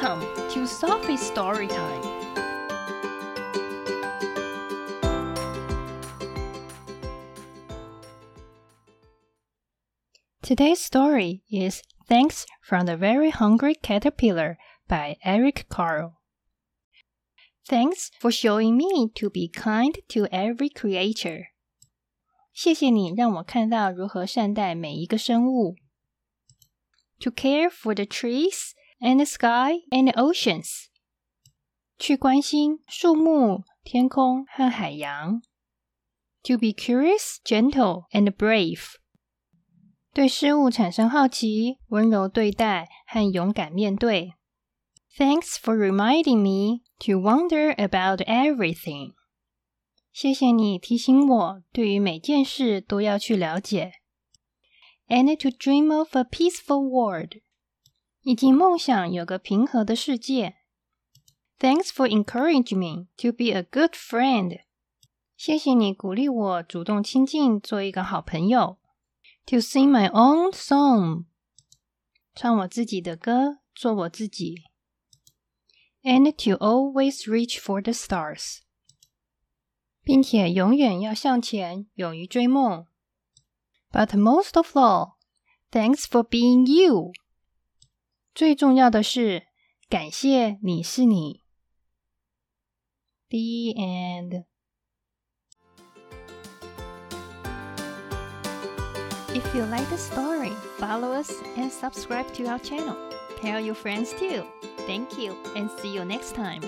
Welcome to Sophie's Story Time. Today's story is Thanks from the Very Hungry Caterpillar by Eric Carle. Thanks for showing me to be kind to every creature. 谢谢你让我看到如何善待每一个生物。To care for the trees and the sky and the oceans. 去关心树木、天空和海洋。To be curious, gentle, and brave. 对事物产生好奇，温柔对待和勇敢面对。Thanks for reminding me to wonder about everything. 谢谢你提醒我，对于每件事都要去了解。And to dream of a peaceful world. 以及梦想有个平和的世界。Thanks for encouraging me to be a good friend. 谢谢你鼓励我主动亲近，做一个好朋友。To sing my own song，唱我自己的歌，做我自己。And to always reach for the stars，并且永远要向前，勇于追梦。But most of all, thanks for being you。最重要的是，感谢你是你。The end。If you like the story, follow us and subscribe to our channel. Tell your friends too. Thank you and see you next time.